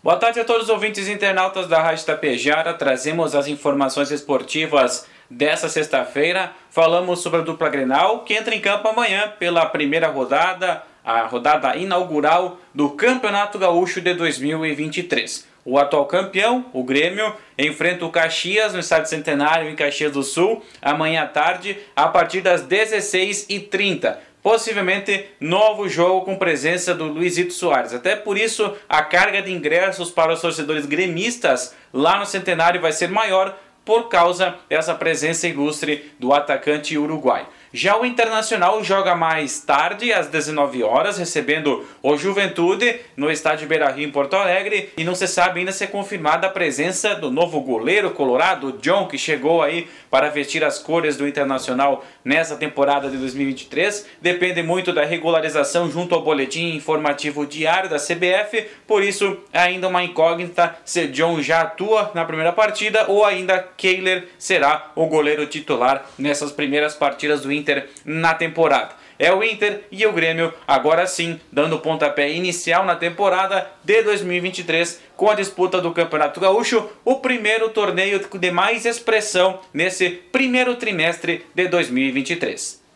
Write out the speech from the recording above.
Boa tarde a todos os ouvintes internautas da Rádio Tapejara. Trazemos as informações esportivas dessa sexta-feira. Falamos sobre a dupla Grenal, que entra em campo amanhã pela primeira rodada, a rodada inaugural do Campeonato Gaúcho de 2023. O atual campeão, o Grêmio, enfrenta o Caxias no Estádio Centenário em Caxias do Sul, amanhã à tarde, a partir das 16h30 possivelmente novo jogo com presença do Luizito Soares. Até por isso, a carga de ingressos para os torcedores gremistas lá no Centenário vai ser maior por causa dessa presença ilustre do atacante uruguai. Já o Internacional joga mais tarde, às 19 horas, recebendo o Juventude no estádio Beira-Rio em Porto Alegre e não se sabe ainda se é confirmada a presença do novo goleiro colorado, John, que chegou aí para vestir as cores do Internacional nessa temporada de 2023. Depende muito da regularização junto ao boletim informativo diário da CBF, por isso ainda uma incógnita se John já atua na primeira partida ou ainda Kehler será o goleiro titular nessas primeiras partidas do Inter na temporada. É o Inter e o Grêmio agora sim dando o pontapé inicial na temporada de 2023 com a disputa do Campeonato Gaúcho, o primeiro torneio de mais expressão nesse primeiro trimestre de 2023.